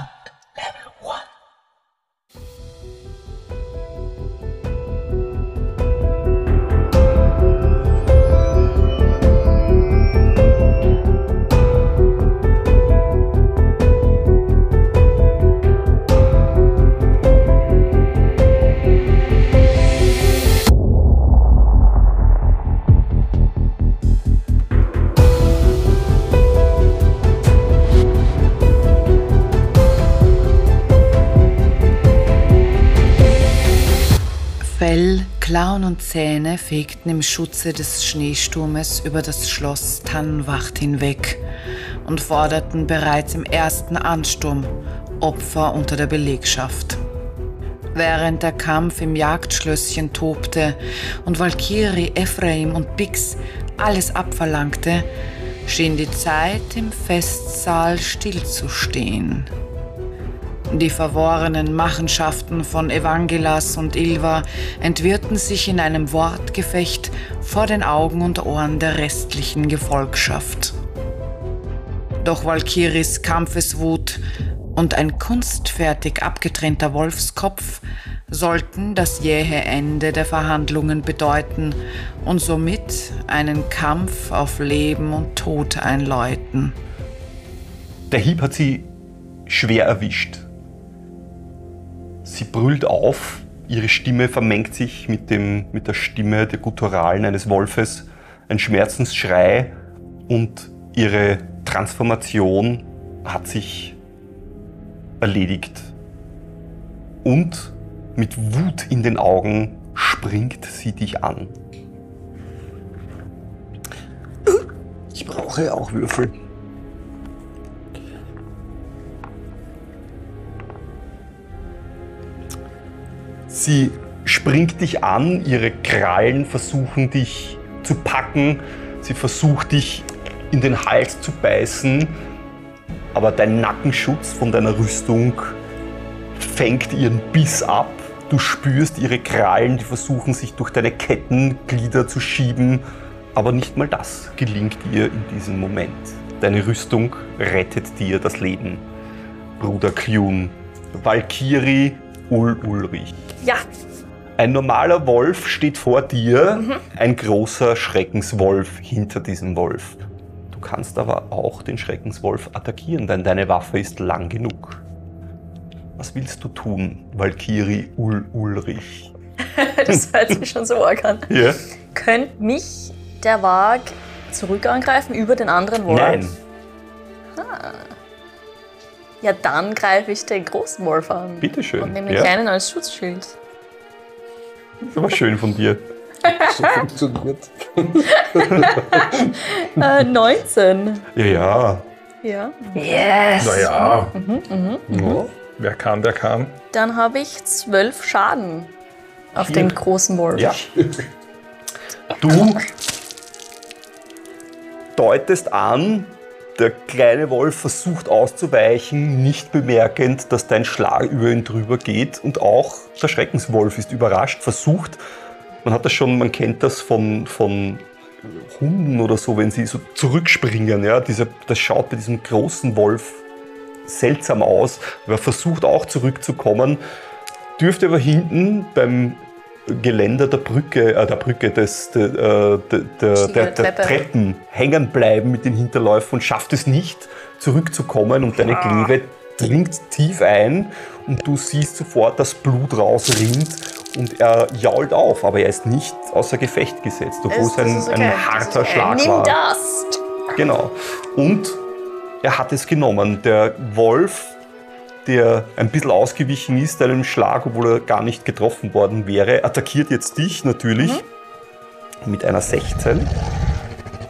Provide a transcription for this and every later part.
back fegten im Schutze des Schneesturmes über das Schloss Tannenwacht hinweg und forderten bereits im ersten Ansturm Opfer unter der Belegschaft. Während der Kampf im Jagdschlösschen tobte und Valkyrie, Ephraim und Bix alles abverlangte, schien die Zeit im Festsaal stillzustehen. Die verworrenen Machenschaften von Evangelas und Ilva entwirrten sich in einem Wortgefecht vor den Augen und Ohren der restlichen Gefolgschaft. Doch Valkyries Kampfeswut und ein kunstfertig abgetrennter Wolfskopf sollten das jähe Ende der Verhandlungen bedeuten und somit einen Kampf auf Leben und Tod einläuten. Der Hieb hat sie schwer erwischt. Sie brüllt auf, ihre Stimme vermengt sich mit, dem, mit der Stimme der Gutturalen eines Wolfes, ein Schmerzensschrei und ihre Transformation hat sich erledigt. Und mit Wut in den Augen springt sie dich an. Ich brauche auch Würfel. Sie springt dich an, ihre Krallen versuchen dich zu packen, sie versucht dich in den Hals zu beißen, aber dein Nackenschutz von deiner Rüstung fängt ihren Biss ab. Du spürst ihre Krallen, die versuchen sich durch deine Kettenglieder zu schieben, aber nicht mal das gelingt ihr in diesem Moment. Deine Rüstung rettet dir das Leben. Bruder Kljun, Valkyrie Ul Ulrich. Ja, Ein normaler Wolf steht vor dir, ein großer Schreckenswolf hinter diesem Wolf. Du kannst aber auch den Schreckenswolf attackieren, denn deine Waffe ist lang genug. Was willst du tun, Valkyrie Ul Ulrich? das hört sich schon so arg an. Ja? Könnte mich der Wag zurück angreifen über den anderen Wolf? Nein. Ja, dann greife ich den großen Wolf an. Bitteschön, Und nehme den ja. kleinen als Schutzschild. Das war schön von dir. So funktioniert. Äh, 19. Ja, ja. Ja. Yes! Naja. Mhm, Ja. Wer kam, der kam. Dann habe ich 12 Schaden auf Hier. den großen Wolf. Ja. Du deutest an, der kleine Wolf versucht auszuweichen, nicht bemerkend, dass dein Schlag über ihn drüber geht. Und auch der Schreckenswolf ist überrascht, versucht, man hat das schon, man kennt das von, von Hunden oder so, wenn sie so zurückspringen. Ja? Dieser, das schaut bei diesem großen Wolf seltsam aus. Aber er versucht auch zurückzukommen, dürfte aber hinten beim Geländer der Brücke, äh, der Brücke des, der, äh, der, der, der, der Treppe. Treppen hängen bleiben mit den Hinterläufen und schafft es nicht zurückzukommen und deine Kleve dringt tief ein und du siehst sofort, dass Blut rausrinnt und er jault auf, aber er ist nicht außer Gefecht gesetzt, obwohl es ein, okay. ein harter okay. Schlag Nimm war. das! Genau. Und er hat es genommen. Der Wolf, der ein bisschen ausgewichen ist einem Schlag, obwohl er gar nicht getroffen worden wäre, attackiert jetzt dich natürlich Mhm. mit einer 16.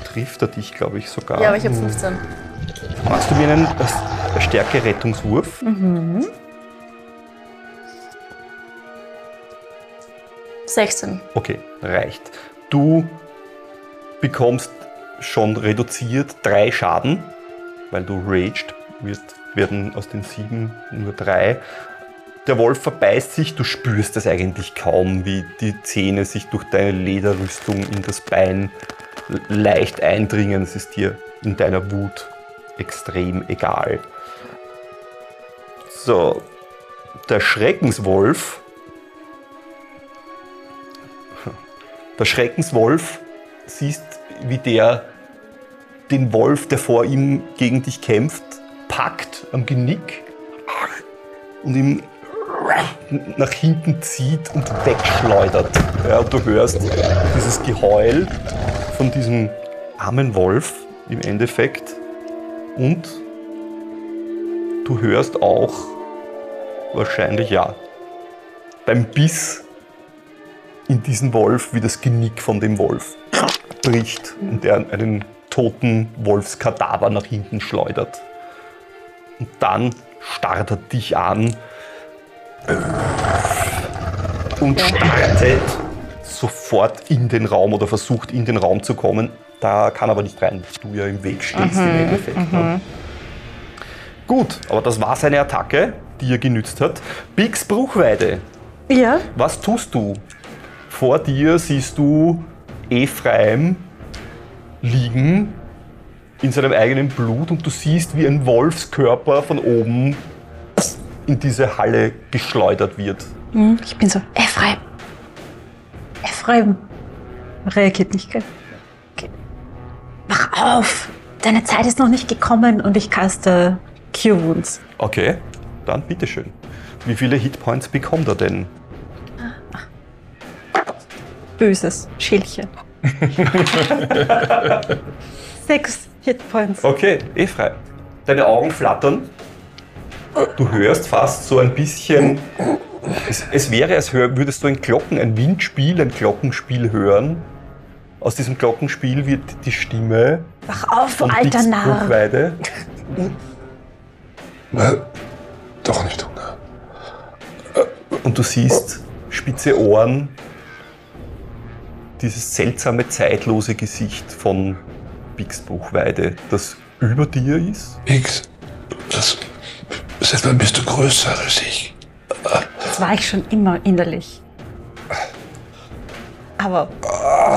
Trifft er dich, glaube ich, sogar. Ja, aber ich habe 15. Machst du mir einen äh, Stärke-Rettungswurf? Mhm. 16. Okay, reicht. Du bekommst schon reduziert drei Schaden, weil du raged, wird, werden aus den sieben nur drei. Der Wolf verbeißt sich, du spürst es eigentlich kaum, wie die Zähne sich durch deine Lederrüstung in das Bein leicht eindringen. Es ist dir in deiner Wut extrem egal. So, der Schreckenswolf. Der Schreckenswolf siehst, wie der den Wolf, der vor ihm gegen dich kämpft, packt am Genick und ihn nach hinten zieht und wegschleudert. Ja, und du hörst dieses Geheul von diesem armen Wolf im Endeffekt und du hörst auch wahrscheinlich ja beim Biss in diesen Wolf, wie das Genick von dem Wolf bricht und er einen toten Wolfskadaver nach hinten schleudert. Und dann starrt er dich an und startet sofort in den Raum oder versucht in den Raum zu kommen. Da kann aber nicht rein, weil du ja im Weg stehst im Endeffekt. Ne? Gut, aber das war seine Attacke, die er genützt hat. Bix Bruchweide, Ja. was tust du? Vor dir siehst du Ephraim liegen in seinem eigenen Blut und du siehst, wie ein Wolfskörper von oben in diese Halle geschleudert wird. Hm, Ich bin so, Ephraim. Ephraim. Reagiert nicht, gell? Okay. Wach auf! Deine Zeit ist noch nicht gekommen und ich caste Cure Wounds. Okay, dann bitteschön. Wie viele Hitpoints bekommt er denn? Böses Schälchen. Sechs Hitpoints. Okay, Ephraim. Deine Augen flattern. Du hörst fast so ein bisschen. Es, es wäre, als hör, würdest du ein Glocken, ein Windspiel, ein Glockenspiel hören. Aus diesem Glockenspiel wird die Stimme Wach auf, von alter Narr. Bruchweide. Na, doch nicht Hunger. Und du siehst spitze Ohren, dieses seltsame, zeitlose Gesicht von Bix Bruchweide, das über dir ist. X, das, seit wann bist du größer als ich? Das war ich schon immer innerlich. Aber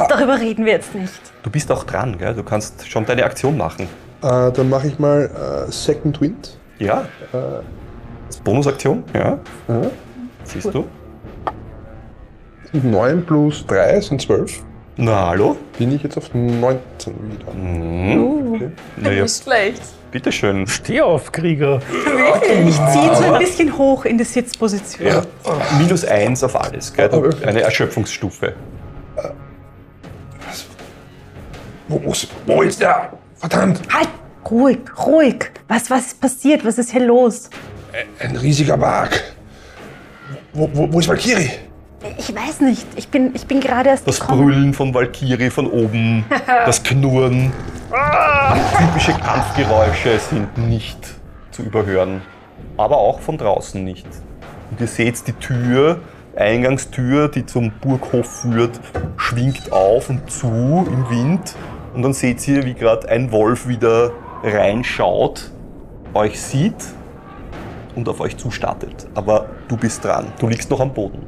darüber reden wir jetzt nicht. Du bist auch dran, gell? du kannst schon deine Aktion machen. Äh, dann mache ich mal äh, Second Wind. Ja? Als Bonusaktion? Ja. Siehst du? 9 plus 3 sind 12. Na, hallo? Bin ich jetzt auf 19 wieder. Mhm. Naja, schlecht. bitteschön. Steh auf, Krieger. Ich ziehe ihn so ein bisschen hoch in die Sitzposition. Minus eins auf alles, gell? Du, eine Erschöpfungsstufe. Wo, muss, wo ist der? Verdammt, Halt! Ruhig, ruhig. Was, was ist passiert? Was ist hier los? ein riesiger Wag. Wo, wo, wo ist Valkyrie? Ich weiß nicht. Ich bin, ich bin gerade erst Das gekommen. Brüllen von Valkyrie von oben, das Knurren, typische Kampfgeräusche sind nicht zu überhören. Aber auch von draußen nicht. Und ihr seht die Tür, Eingangstür, die zum Burghof führt, schwingt auf und zu im Wind. Und dann seht ihr, wie gerade ein Wolf wieder reinschaut, euch sieht und auf euch zustartet. Aber du bist dran. Du liegst noch am Boden.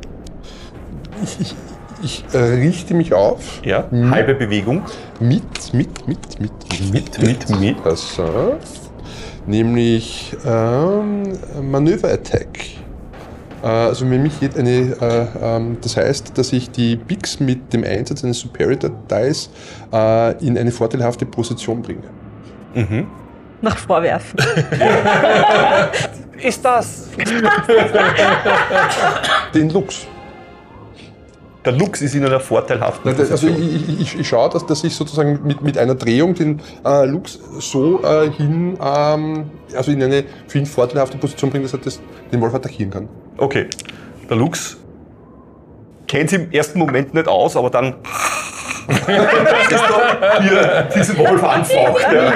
Ich äh, richte mich auf. Ja, halbe Bewegung. Mit, mit, mit, mit, Mit, mit, mit. Also, nämlich ähm, Manöver-Attack. Äh, also wenn mich geht eine, äh, ähm, das heißt, dass ich die Bigs mit dem Einsatz eines Superior Dice äh, in eine vorteilhafte Position bringe. Mhm. Nach Vorwerfen. Ist das? Den Lux. Der Lux ist in einer vorteilhaften Also Position. ich, ich, ich, schaue, dass, dass ich sozusagen mit, mit einer Drehung den äh, Lux so äh, hin, ähm, also in eine für ihn vorteilhafte Position bringe, dass er das, den Wolf attackieren kann. Okay, der Lux kennt sich im ersten Moment nicht aus, aber dann ist doch hier diesen Wolf anfaucht. Ja.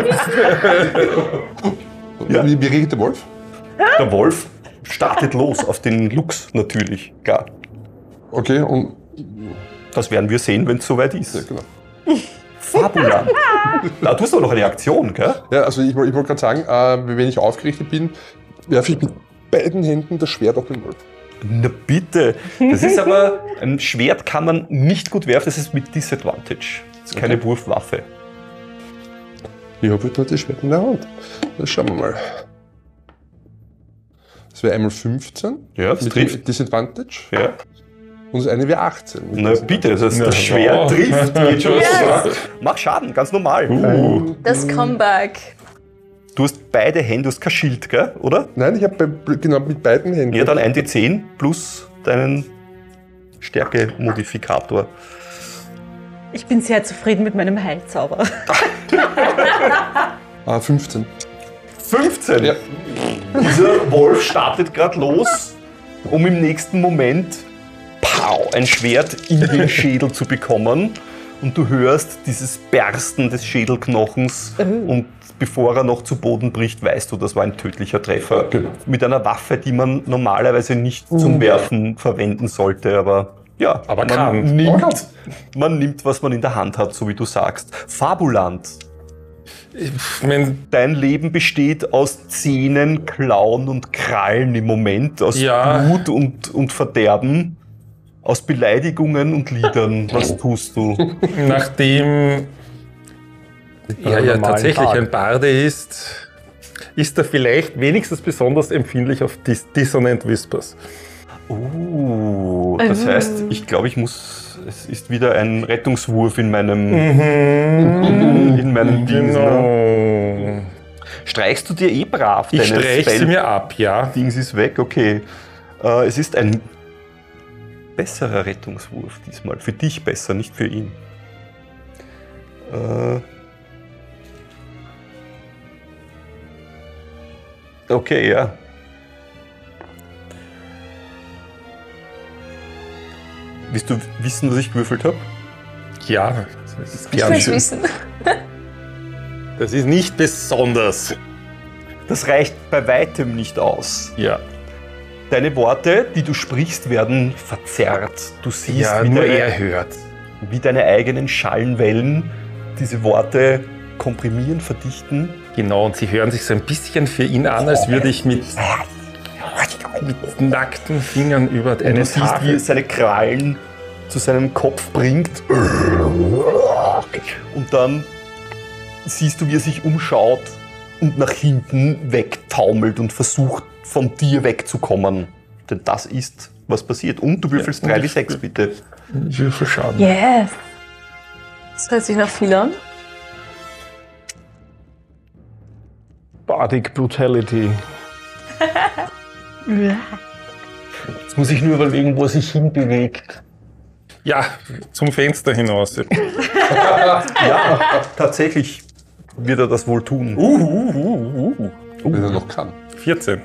Ja. Wie, wie reagiert der Wolf? Der Wolf startet los auf den Lux natürlich, klar. Okay, und Das werden wir sehen, wenn es soweit ist. ja, genau. Fabulan. Da tust du aber noch eine Aktion, gell? Ja, also ich, ich wollte gerade sagen, äh, wenn ich aufgerichtet bin, werfe ich mit beiden Händen das Schwert auf den Wolf. Na bitte. Das ist aber, ein Schwert kann man nicht gut werfen, das ist mit Disadvantage. Das ist keine Wurfwaffe. Ich habe halt nur das Schwert in der Hand. Das schauen wir mal. Das wäre einmal 15. Ja, das mit trifft. Disadvantage. Ja. Und das eine wäre 18. mit Na bitte, das, heißt, das Schwert trifft, geht schon Yes. Mach Schaden, ganz normal. Uh, Das Comeback. Du hast beide Hände, du hast kein Schild, gell? oder? Nein, ich habe genau mit beiden Händen. Ja, dann ein D10 plus deinen Stärke-Modifikator. Ich bin sehr zufrieden mit meinem Heilzauber. Ah, 15. 15. Ja. Dieser Wolf startet gerade los, um im nächsten Moment pow, ein Schwert in den Schädel zu bekommen. Und du hörst dieses Bersten des Schädelknochens. Und bevor er noch zu Boden bricht, weißt du, das war ein tödlicher Treffer. Genau. Mit einer Waffe, die man normalerweise nicht zum Werfen verwenden sollte. Aber ja, Aber man, kann. Nimmt, man nimmt, was man in der Hand hat, so wie du sagst. Fabulant. wenn, Dein Leben besteht aus Zähnen, Klauen und Krallen im Moment, aus Ja. Blut und, und Verderben, aus Beleidigungen und Liedern. Was tust du? nachdem er ja tatsächlich Tag. ein Barde ist, ist er vielleicht wenigstens besonders empfindlich auf Dis Dissonant Whispers. Uh, das heißt, ich glaube, ich muss. Es ist wieder ein Rettungswurf in meinem, in meinem Dings. Ne? Genau. Streichst du dir eh brav? Ich deine streiche sie mir ab, ja. Dings ist weg, okay. Äh, es ist ein besserer Rettungswurf diesmal. Für dich besser, nicht für ihn. Äh okay, ja. Willst du wissen, was ich gewürfelt habe? Ja, das ist, Ich schön. wissen. das ist nicht besonders. Das reicht bei weitem nicht aus. Ja, Deine Worte, die du sprichst, werden verzerrt. Du siehst, ja wie, nur deine, er hört. wie deine eigenen Schallenwellen diese Worte komprimieren, verdichten. Genau, und sie hören sich so ein bisschen für ihn an, als würde ich mit, mit nackten Fingern über Und eine du siehst, wie es seine Krallen zu seinem Kopf bringt. Und dann siehst du, wie er sich umschaut und nach hinten wegtaumelt und versucht, von dir wegzukommen. Denn das ist, was passiert. Und du würfelst Ja, 3 und wie ich 6, bitte. Würfelschaden. Yes. Das hört sich nach viel an. Bardic Brutality. Jetzt muss ich nur überlegen, wo er sich hinbewegt. Ja, zum Fenster hinaus. Ja, tatsächlich wird er das wohl tun. Wenn er noch kann. 14.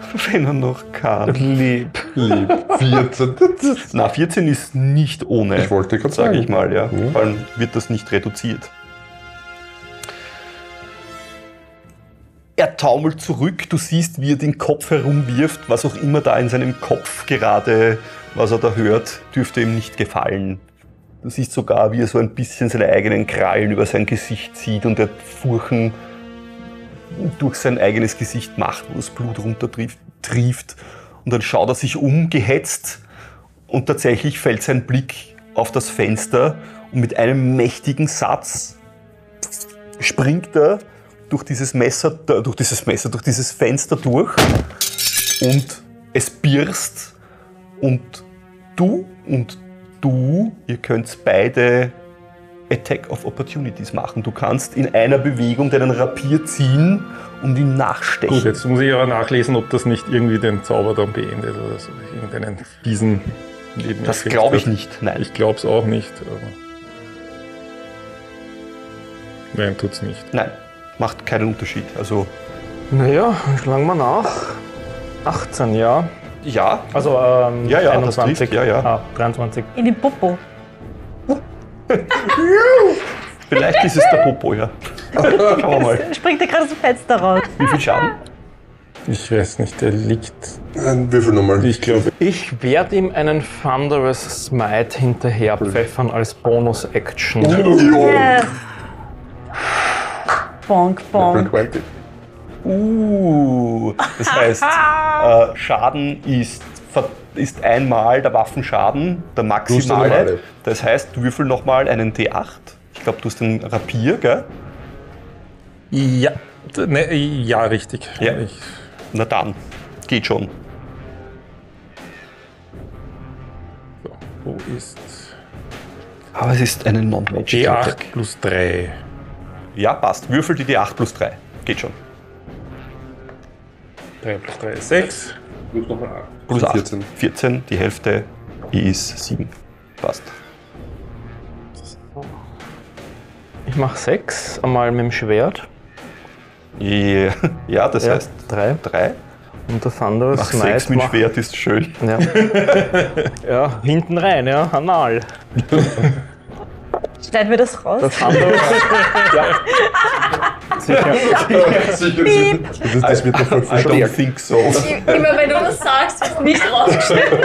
Wenn er noch kann. Lieb. Lieb. 14. Na, 14 ist nicht ohne. Ich wollte gerade sage sagen. ich mal, ja. Ja. Vor allem wird das nicht reduziert. Er taumelt zurück, du siehst, wie er den Kopf herumwirft, was auch immer da in seinem Kopf gerade, was er da hört, dürfte ihm nicht gefallen. Du siehst sogar, wie er so ein bisschen seine eigenen Krallen über sein Gesicht zieht und der Furchen durch sein eigenes Gesicht macht, wo das Blut runtertrieft. trieft. Und dann schaut er sich um, gehetzt, und tatsächlich fällt sein Blick auf das Fenster und mit einem mächtigen Satz springt er durch dieses Messer, durch dieses Messer, durch dieses Fenster durch und es birst und du und du, ihr könnt beide Attack of Opportunities machen. Du kannst in einer Bewegung deinen Rapier ziehen und ihn nachstechen. Gut, jetzt muss ich aber nachlesen, ob das nicht irgendwie den Zauber dann beendet oder so. Irgendeinen fiesen Nebeneffekt das glaube ich nicht, nein. Ich glaube es auch nicht. Aber Nein, tut's nicht. nein, macht keinen Unterschied. Also Naja, schlagen wir nach. 18, ja. ja, Also ähm, Ja, ja, das 21. trifft, ja, ja. Ah, 23. In den Popo. Vielleicht ist es der Popo, ja. Schauen wir mal. Springt er gerade aus dem Fenster raus. Wie viel Schaden? Ich weiß nicht, der liegt. Ein Würfel nochmal. Ich glaube, Ich werde ihm einen Thunderous Smite hinterher pfeffern als Bonus-Action. Yes. Bonk, bonk. 20. Uh, das heißt, äh, Schaden ist, ist einmal der Waffenschaden, der maximale. Das heißt, du würfel nochmal einen D8. Ich glaube, du hast den Rapier, gell? ja, ne, ja, richtig. Ja. Ich, Na dann. geht schon. So, wo ist Aber es ist eine Non-Magic D8 Attack. plus 3? Ja, passt. Würfel die D8 plus 3. Geht schon. 3 plus 3 ist 6. Plus nochmal 8. Plus 8. 14. 14, die Hälfte ist 7. Passt. Ich mache sechs, einmal mit dem Schwert. Ja, ja das Ja, heißt drei. 3. Und der Thunder Mach 6 Smite mit macht- Schwert ist schön. Ja. ja, hinten rein, ja, anal. Schneiden wir das raus? Der Thunder. ja. Sicher. Das, das wird doch voll I don't verstärkt. think so. Immer wenn du das sagst, wird nicht rausgeschnitten.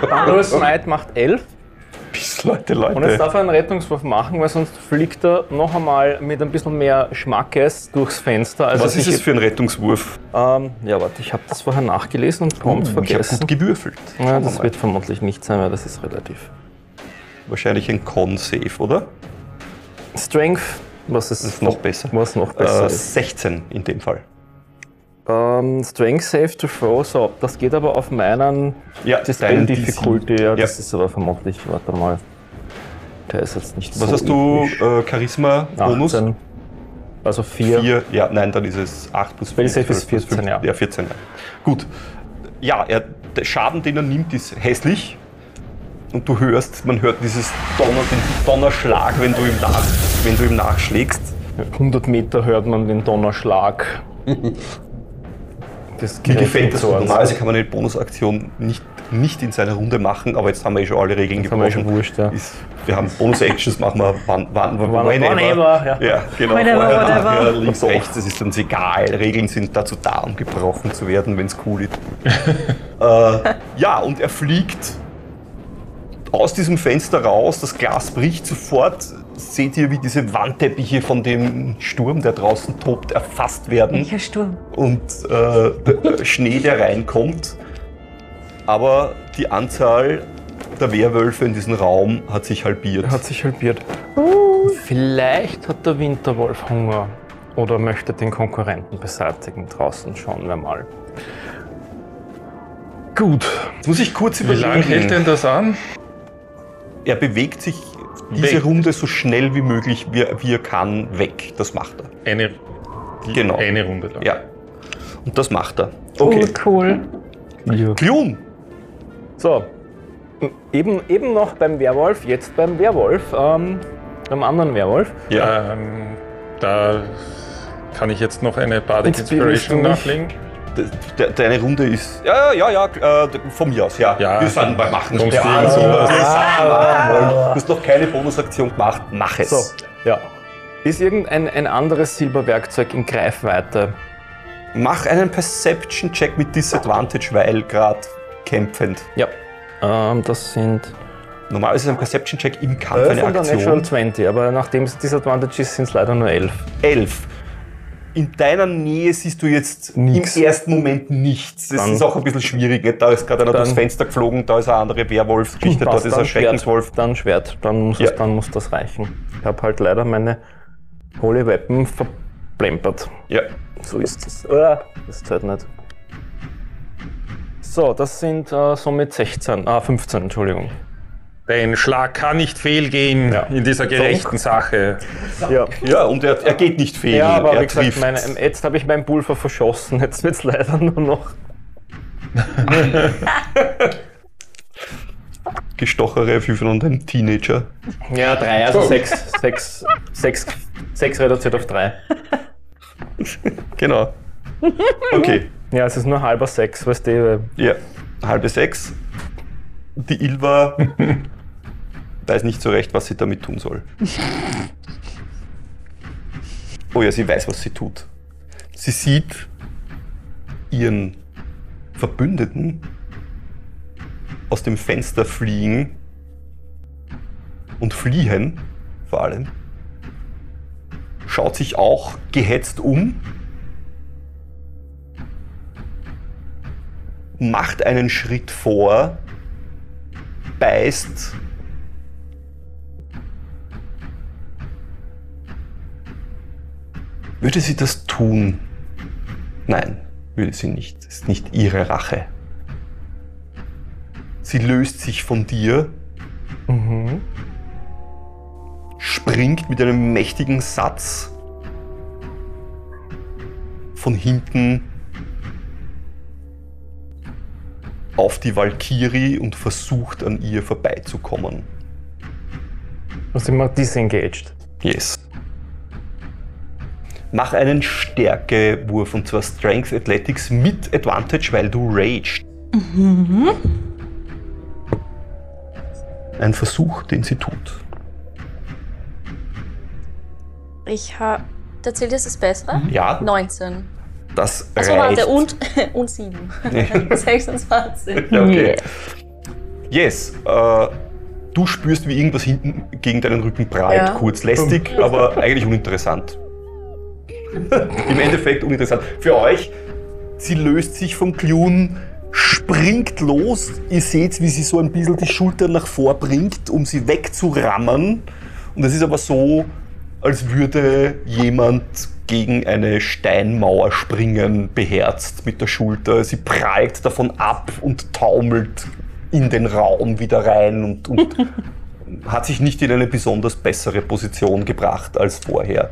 Thunder Smite macht elf. Bis Leute, Und jetzt Leute. darf er einen Rettungswurf machen, weil sonst fliegt er noch einmal mit ein bisschen mehr Schmackes durchs Fenster. Also Was ist es für ein Rettungswurf? Ähm, ja, warte, ich habe das vorher nachgelesen und prompt ich habe vergessen. gut gewürfelt. Ja, das wird vermutlich nicht sein, weil das ist relativ. Wahrscheinlich ein Con-Save, oder? Strength, was ist, ist noch besser. Was noch besser Äh, ist. 16 in dem Fall. Ähm, Strength Save to Throw, so, das geht aber auf meinen Ja, das deinen Difficulty, ja, Ja. das ist aber vermutlich, warte mal. Der ist jetzt nicht Was so hast du? Äh, Charisma-Bonus? 18. Also 4. 4, ja, nein, dann ist es 8 plus 4. Spellsave ist 12 plus 14, ja. Ja, 14, ja. Gut. Ja, er, der Schaden, den er nimmt, ist hässlich. Und du hörst, man hört dieses Donner, den Donnerschlag, wenn du ihm, nach, wenn du ihm nachschlägst. 100 Meter hört man den Donnerschlag. Das Mir gefällt das. Normalerweise kann man eine Bonusaktion nicht, nicht in seiner Runde machen, aber jetzt haben wir eh schon alle Regeln Das haben wir gebrochen. schon wurscht, ja. Ist, wir haben Bonus-Actions, machen wir wann, wann, wann, Wann- whenever, ja. ja. genau. Whenever, nachher, links, rechts, das ist uns egal. Regeln sind dazu da, um gebrochen zu werden, wenn es cool ist. äh, ja, und er fliegt aus diesem Fenster raus, das Glas bricht sofort. Seht ihr, wie diese Wandteppiche von dem Sturm, der draußen tobt, erfasst werden Welcher Sturm? und äh, Schnee, der reinkommt. Aber die Anzahl der Werwölfe in diesem Raum hat sich halbiert. Hat sich halbiert. Vielleicht hat der Winterwolf Hunger oder möchte den Konkurrenten beseitigen. Draußen schauen wir mal. Gut. Jetzt muss ich kurz Wie lange hält überlegen. denn das an? Er bewegt sich diese Weg. Runde so schnell wie möglich, wie, wie er kann, weg. Das macht er. Eine, Genau. eine Runde lang. Ja. Und das macht er. Okay. cool. Klun. So. Eben, eben noch beim Werwolf, jetzt beim Werwolf, ähm, beim anderen Werwolf. Ja. Ähm, da kann ich jetzt noch eine Bardic Inspiration nachlegen. De, de, deine Runde ist. Ja, ja, ja, äh, von mir aus, ja. Ja. Wir sind bei Machen. Ja, irgend also, wollen. Du hast noch keine Bonusaktion gemacht, mach es. So, ja. Ist irgendein ein anderes Silberwerkzeug in Greifweite? Mach einen Perception-Check mit Disadvantage, weil gerade kämpfend. Ja. Ähm, das sind Normalerweise ist ein Perception-Check im Kampf 11 eine ein Natural Aktion. 20, aber nachdem es Disadvantage ist, sind es leider nur 11. 11. In deiner Nähe siehst du jetzt Nix. im ersten Moment nichts. Das Dann- ist auch ein bisschen schwierig. Nicht? Da ist gerade einer Dann- durchs Fenster geflogen, da ist eine andere Werwolf-Geschichte, da Passt, ist ein Schreckenswolf. Schwert, dann Schwert, dann muss, Ja. es, dann muss das reichen. Ich habe halt leider meine Holy Weapon verplempert. Ja. So ist es. Ah, das zählt nicht. So, das sind äh, somit 16, ah 15, Entschuldigung. Dein Schlag kann nicht fehlgehen Ja. in dieser gerechten Sache. Ja, ja, und er, er geht nicht fehl. ja aber er wie gesagt, trifft. meine, jetzt habe ich meinen Pulver verschossen. Jetzt wird es leider nur noch. Gestochere Fünfen und ein Teenager. Ja, drei, also sechs, sechs, sechs, sechs reduziert auf drei. Genau. Okay. Ja, es ist nur halber sechs, weißt du. Ja, halbe sechs. Die Ilva weiß nicht so recht, was sie damit tun soll. Oh ja, sie weiß, was sie tut. Sie sieht ihren Verbündeten aus dem Fenster fliegen und fliehen, vor allem. Schaut sich auch gehetzt um macht einen Schritt vor, beißt. Würde sie das tun? Nein, würde sie nicht. Es ist nicht ihre Rache. Sie löst sich von dir, Mhm. springt mit einem mächtigen Satz von hinten auf die Valkyrie und versucht an ihr vorbeizukommen. Was immer disengaged. Yes. Mach einen Stärkewurf und zwar Strength Athletics mit Advantage, weil du raged. Ein Versuch, den sie tut. Ich habe. Da zählt jetzt das Bessere? Ja, 19. das Achso, reicht. warte, und, und 7. 26. Ja, okay. Yes, äh, du spürst, wie irgendwas hinten gegen deinen Rücken prallt. Ja. Kurz lästig, aber eigentlich uninteressant. Im Endeffekt uninteressant. Für euch, sie löst sich vom Klun, springt los. Ihr seht, wie sie so ein bisschen die Schultern nach vor bringt, um sie wegzurammen. Und es ist aber so, als würde jemand gegen eine Steinmauer springen, beherzt mit der Schulter. Sie prallt davon ab und taumelt in den Raum wieder rein und, und hat sich nicht in eine besonders bessere Position gebracht als vorher.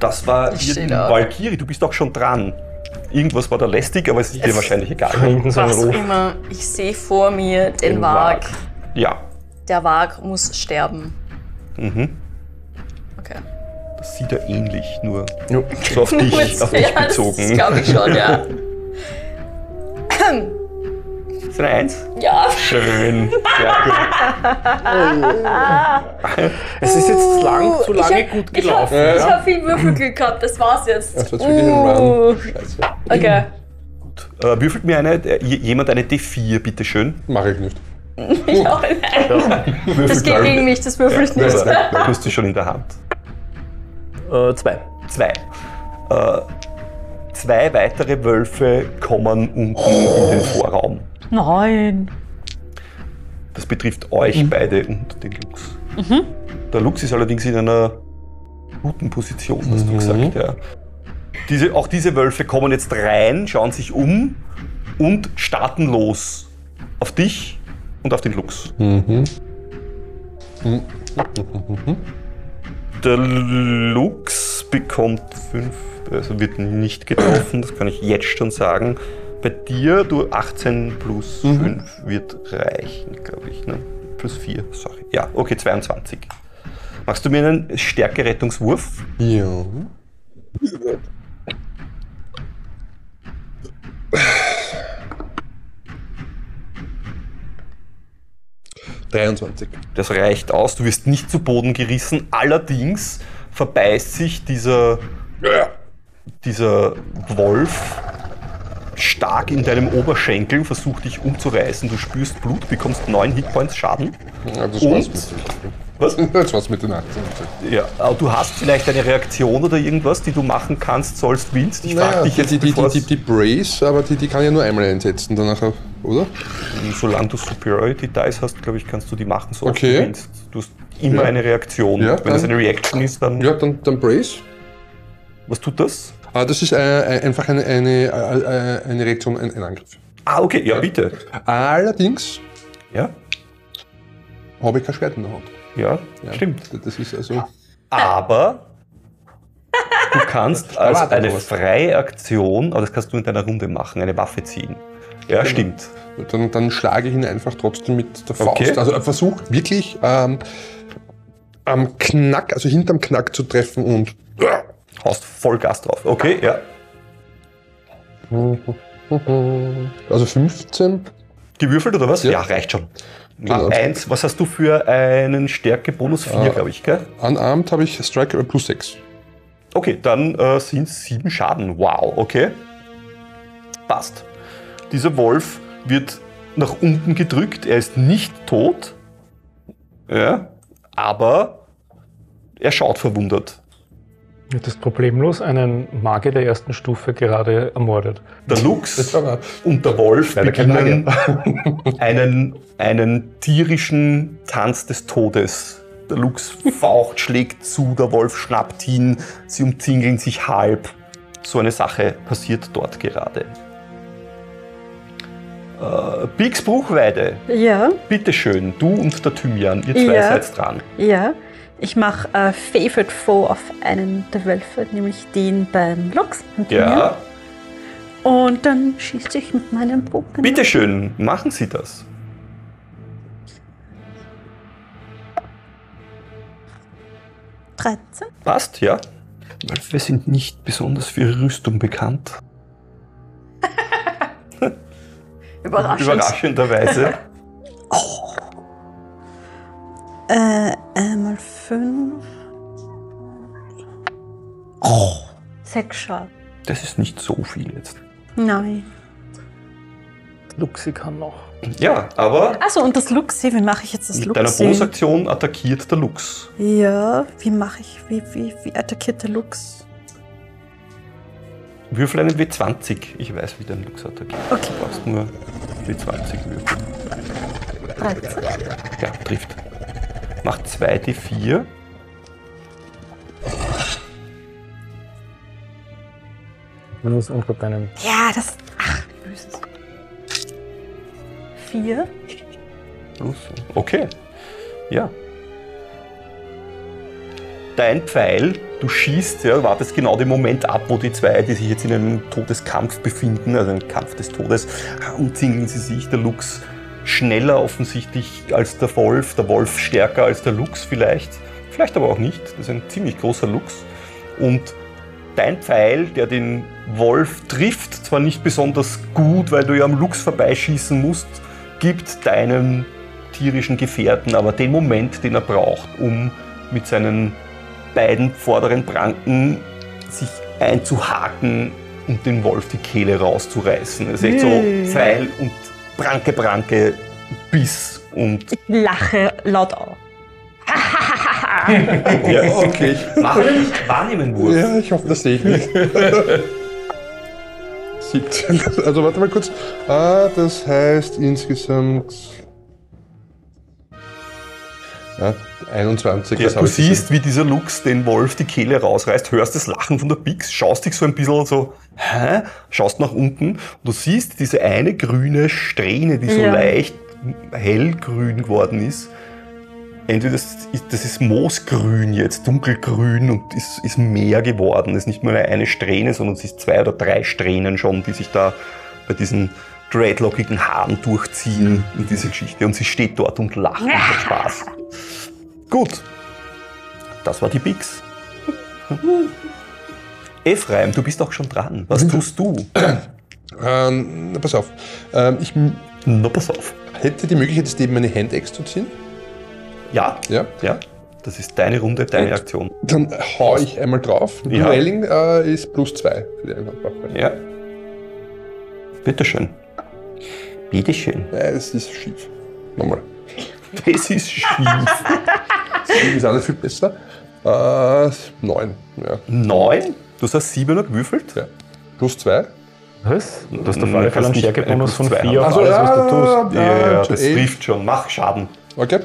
Das war. Valkyrie, du bist auch schon dran. Irgendwas war da lästig, aber es ist dir Es- wahrscheinlich egal. So Was Ruf. immer. Ich sehe vor mir den, Den Wag. Ja, Der Wag muss sterben. mhm. Okay. das sieht er ähnlich, nur Ja. so auf dich, auf dich ja, das bezogen. glaube ich schon, ja. Ist eine Eins? ja. Schön. Sehr gut. Es ist jetzt lang, zu Uh, Ich lange hab- gut Ich habe gelaufen. ich hab viel Würfelglück gehabt, das war's jetzt. Das war wirklich ein Uh, Run. Scheiße. Okay. Äh, würfelt mir eine, äh, jemand eine D4, bitteschön. Mach ich nicht. Ich auch nein. Das geht gegen mich, das würfel ich nicht. Du hast sie schon in der Hand. Äh, zwei. Zwei. Äh, zwei weitere Wölfe kommen unten in den Vorraum. Nein. Das betrifft euch beide und den Lux. Der Lux ist allerdings in einer guten Position, hast du gesagt. Ja. Diese, auch diese Wölfe kommen jetzt rein, schauen sich um und starten los. Auf dich und auf den Lux. Mhm. Der Lux bekommt fünf, also wird nicht getroffen, das kann ich jetzt schon sagen. Bei dir, du 18 plus 5 wird reichen, glaube ich. Ne? Plus 4, sorry. Ja, okay, 22. Machst du mir einen Stärkerettungswurf? Ja. 23. Das reicht aus, du wirst nicht zu Boden gerissen. Allerdings verbeißt sich dieser, dieser Wolf stark in deinem Oberschenkel, versucht dich umzureißen. Du spürst Blut, bekommst 9 Hitpoints Schaden. Ja, das Und? war's mit Was? Das war's mit den 18. Ja, aber du hast vielleicht eine Reaktion oder irgendwas, die du machen kannst, sollst, willst. Ich frage Naja, dich jetzt, die, die, die, die, Brace, aber die, die kann ja nur einmal einsetzen, danach, oder? solange du Superiority Dice hast, glaube ich, kannst du die machen, so Okay. du willst. Du hast immer Ja. eine Reaktion. Ja, Wenn das dann- eine Reaction ist, dann Ja, dann, dann Brace. was tut das? Ah, das ist äh, äh, einfach eine, eine, äh, eine Reaktion, ein, ein Angriff. Ah, okay, ja, bitte. Allerdings Ja, habe ich kein Schwert in der Hand. ja, Ja, stimmt. Das ist also. Aber du kannst als eine freie Aktion, aber das kannst du in deiner Runde machen, eine Waffe ziehen. Ja, Genau. stimmt. Dann, dann schlage ich ihn einfach trotzdem mit der Faust. Okay. Also er versucht wirklich ähm, am Knack, also hinterm Knack zu treffen und. Haust voll Gas drauf. Okay, ja. Also 15. Gewürfelt oder was? Ja. Ja, reicht schon. Genau. Eins, was hast du für einen Stärke-Bonus? 4, Ah. glaube ich, gell? Unarmed habe ich Strike plus 6. Okay, dann äh, sind es sieben Schaden. Wow, okay. Passt. Dieser Wolf wird nach unten gedrückt. Er ist nicht tot. Ja, aber er schaut verwundert. Wird das problemlos einen Magier der ersten Stufe gerade ermordet. Der Lux und der Wolf Leider beginnen einen, einen tierischen Tanz des Todes. Der Lux faucht, schlägt zu, der Wolf schnappt ihn, sie umzingeln sich halb. so eine Sache passiert dort gerade. Äh, Bix Bruchweide, Ja, bitteschön, du und der Thymian, ihr zwei Ja. seid dran. ja. Ich mache äh, Favorite Foe auf einen der Wölfe, nämlich den beim Lux. und Ja, mir. Und dann schieße ich mit meinem Bogen. bitteschön, machen Sie das. Passt, ja. Wölfe sind nicht besonders für ihre Rüstung bekannt. Überraschend. Überraschenderweise. Äh, einmal fünf. Oh. Sechs Schaden. Das ist nicht so viel jetzt. Nein. Luxi kann noch. Ja, aber Achso, und das Luxi, wie mache ich jetzt das mit deiner Luxi? Bonusaktion attackiert der Lux. Ja, wie mache ich, wie, wie, wie attackiert der Lux? Würfel einen W20. Ich weiß, wie dein Lux attackiert. Okay. Du brauchst nur W20 würfeln. 13. Ja, trifft. Macht 2d4. Minus unter deinem. Ja, das. Ach, böses. Vier. Plus. Okay. Ja. Dein Pfeil, du schießt, ja, wartest genau den Moment ab, wo die zwei, die sich jetzt in einem Todeskampf befinden, also einem Kampf des Todes, umzingeln sie sich. Der Lux schneller offensichtlich als der Wolf, der Wolf stärker als der Lux vielleicht, vielleicht aber auch nicht. Das ist ein ziemlich großer Lux. Und dein Pfeil, der den Wolf trifft, zwar nicht besonders gut, weil du ja am Lux vorbeischießen musst, gibt deinem tierischen Gefährten aber den Moment, den er braucht, um mit seinen beiden vorderen Pranken sich einzuhaken und den Wolf die Kehle rauszureißen. Es ist echt so. Pfeil und Pranke, Pranke, Biss und Ich lache laut auf. ja, Okay. mach nicht wahrnehmen Wurf. Ja, ich hoffe, das sehe ich nicht. 17. Also warte mal kurz. Ah, das heißt insgesamt. Ja, 21. Ja, du siehst, wie dieser Lux den Wolf die Kehle rausreißt, hörst das Lachen von der Bix, schaust dich so ein bisschen so, hä? Schaust nach unten und du siehst diese eine grüne Strähne, die so Ja. leicht hellgrün geworden ist. Entweder das ist, das ist Moosgrün jetzt, dunkelgrün und ist, ist mehr geworden. Das ist nicht nur eine Strähne, sondern es ist zwei oder drei Strähnen schon, die sich da bei diesen dreadlockigen Haaren durchziehen in diese Geschichte. Und sie steht dort und lacht und hat Spaß. Gut. Das war die Bix. Ephraim, du bist auch schon dran. Was tust du? Ähm, na, pass auf. Ähm, ich Na, pass auf. hätte die Möglichkeit, jetzt eben meine Handex zu ziehen. Ja, Ja. ja. Das ist deine Runde, deine Und? Aktion. Dann hau ich einmal drauf. Ja. Duelling äh, ist plus zwei für die Einhandwaffe. Ja. Bitteschön. Bitteschön. Ja, es ist schief. Nochmal. Das ist schief. Sieben ist auch nicht viel besser. Äh, neun. Ja. Neun? Du hast siebener gewürfelt? ja. Plus zwei. Was? Du hast auf Hm, alle Fälle kannst einen Stärkebonus von plus zwei 4 auf haben. Ach so, alles, was du ja. tust. Ja, ja, das trifft schon. Mach Schaden. Okay.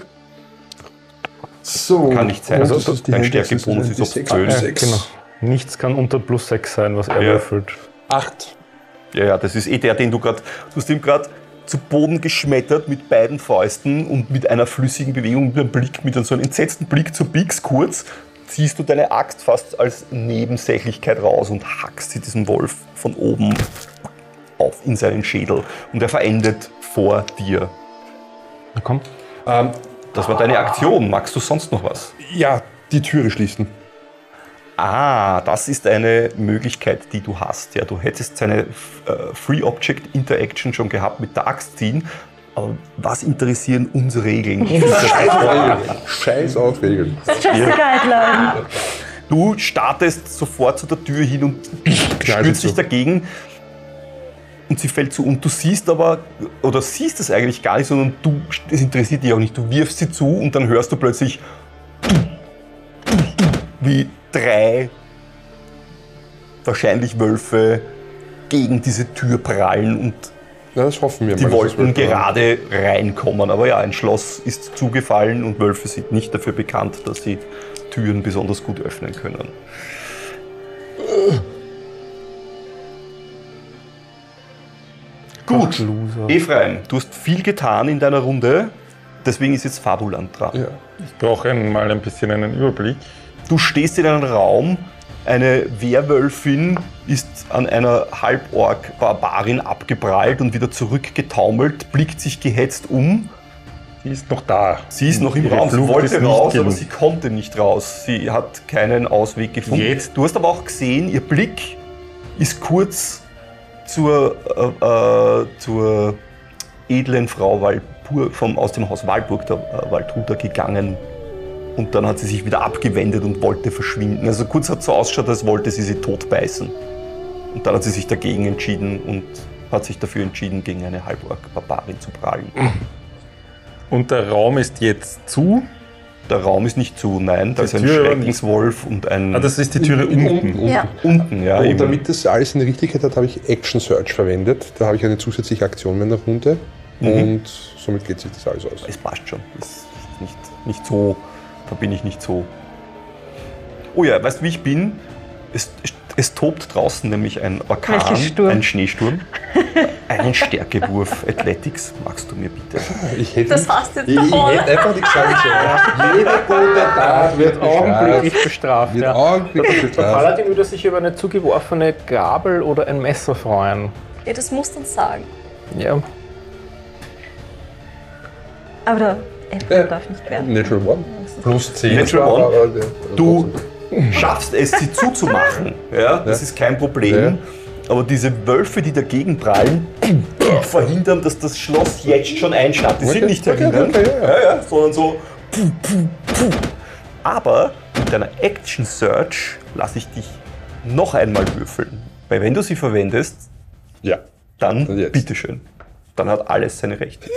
So. Kann nicht sein. Also, dein Stärkebonus ist auf die zwölf. sechs. Ja, genau. Nichts kann unter plus 6 sein, was er würfelt. Acht. Ja, ja, das ist eh der, den du gerade. Du hast ihm gerade zu Boden geschmettert mit beiden Fäusten und mit einer flüssigen Bewegung, mit einem Blick, mit so einem entsetzten Blick zu Bix kurz, ziehst du deine Axt fast als Nebensächlichkeit raus und hackst sie diesem Wolf von oben auf in seinen Schädel. Und er verendet vor dir. Na komm. Ähm, Das war deine Aktion. Magst du sonst noch was? ja, die Türe schließen. Ah, das ist eine Möglichkeit, die du hast. Ja, du hättest seine äh, Free Object Interaction schon gehabt mit der Axt ziehen. Aber was interessieren uns Regeln? Scheiß auf Regeln. Guideline. Du startest sofort zu der Tür hin und stürzt dich dagegen. Und sie fällt zu. Und du siehst aber, oder siehst es eigentlich gar nicht, sondern du, es interessiert dich auch nicht. Du wirfst sie zu und dann hörst du plötzlich, wie drei, wahrscheinlich Wölfe, gegen diese Tür prallen und ja, das hoffen wir die mal, wollten gerade reinkommen. Aber ja, ein Schloss ist zugefallen und Wölfe sind nicht dafür bekannt, dass sie Türen besonders gut öffnen können. Gut, Ach, Ephraim, du hast viel getan in deiner Runde, deswegen ist jetzt Fabuland dran. Ja. Ich brauche mal ein bisschen einen Überblick. Du stehst in einem Raum, eine Werwölfin ist an einer Halborg-Barbarin abgeprallt und wieder zurückgetaumelt, blickt sich gehetzt um. Sie ist noch da. Sie ist noch im Ihre Raum, sie Flucht wollte ist nicht raus, aber sie konnte nicht raus. Sie hat keinen Ausweg gefunden. Jetzt? Du hast aber auch gesehen, ihr Blick ist kurz zur, äh, äh, zur edlen Frau Walpur, vom, aus dem Haus Walburg, der äh, Waldhuter, gegangen. Und dann hat sie sich wieder abgewendet und wollte verschwinden. Also kurz hat so ausgeschaut, als wollte sie sie tot beißen. Und dann hat sie sich dagegen entschieden und hat sich dafür entschieden, gegen eine Halborg-Barbarin zu prallen. Und der Raum ist jetzt zu. Der Raum ist nicht zu, nein, da Die ist ein Tür Schreckenswolf und ein. Ah, das ist die Türe unten. Ja. unten, ja. Und eben. damit das alles eine Richtigkeit hat, habe ich Action Search verwendet. Da habe ich eine zusätzliche Aktion in meiner Runde. Und somit geht sich das alles aus. Es passt schon. Das ist nicht, nicht so. Da bin ich nicht so. Oh ja, weißt du, wie ich bin? Es, es tobt draußen nämlich ein Orkan, ein Schneesturm. Einen Stärkewurf Athletics. Magst du mir bitte? Ich hätte, Das hast du jetzt ich, ich davon. hätte einfach nichts sagen sollen. Jede gute Tat wird Augenblicklich bestraft. bestraft. Wird Ja. augenblicklich Der bestraft. Paladin würde sich über eine zugeworfene Gabel oder ein Messer freuen. Ja, das musst du uns sagen. Ja, Aber der Apple Ja. darf nicht werden. Natural One. Plus 10. Natural One. Du schaffst es, sie zuzumachen. Ja, das ist kein Problem. Aber diese Wölfe, die dagegen prallen, verhindern, dass das Schloss jetzt schon einschnappt. Die sind Okay, nicht okay, verhindern, okay, ja, ja, ja, sondern so. Aber mit deiner Action Search lasse ich dich noch einmal würfeln. Weil wenn du sie verwendest, Ja. dann bitteschön. Dann hat alles seine Rechte.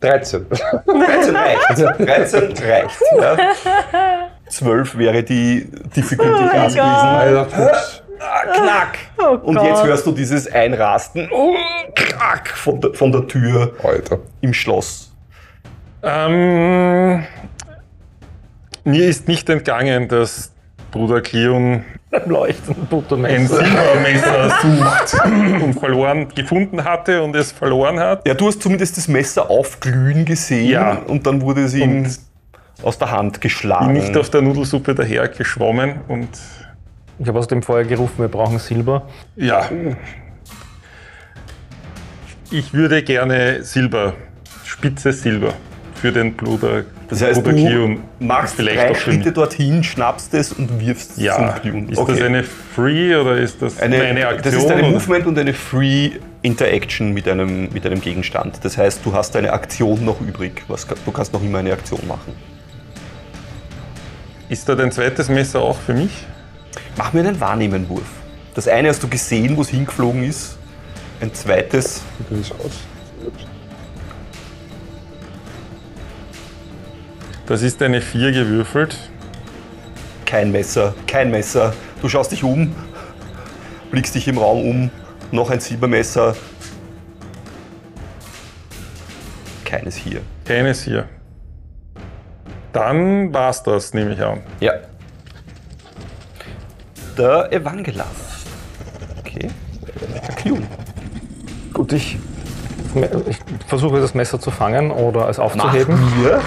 13. 13 reicht. 13 reicht. Ja. 12 wäre die Difficulty Gas gewesen. Fuchs. Ah, knack! Oh Und Gott. jetzt hörst du dieses Einrasten. Oh, knack! Von der, von der Tür Alter. im Schloss. Ähm, mir ist nicht entgangen, dass Bruder Cleon ein leuchtenden ein Buttermesser. Silbermesser sucht und verloren gefunden hatte und es verloren hat. Ja, du hast zumindest das Messer aufglühen gesehen Ja. und dann wurde es ihm Und- aus der Hand geschlagen. nicht auf der Nudelsuppe daher geschwommen und Ich habe aus dem Feuer gerufen, wir brauchen Silber. ja. Ich würde gerne Silber, spitze Silber für den Bruder, das heißt, Bruder du machst Vielleicht drei. Schritte dorthin, schnappst es und wirfst es Ja, zum Glühen. ist das eine Free oder ist das Eine, eine, Aktion? das ist eine? Movement und eine Free Interaction mit einem, mit einem Gegenstand. Das heißt, du hast eine Aktion noch übrig. Was, du kannst noch immer eine Aktion machen. Ist da dein zweites Messer auch für mich? Mach mir einen Wahrnehmenwurf. Das eine hast du gesehen, wo es hingeflogen ist. Ein zweites. Wie das aus? Das ist eine 4 gewürfelt. Kein Messer, kein Messer. Du schaust dich um, blickst dich im Raum um. Noch ein Silbermesser. Keines hier. Keines hier. Dann war's das, nehme ich an. Ja. Der Evangelas. Okay. Der. Gut, ich, ich versuche das Messer zu fangen oder es aufzuheben. mir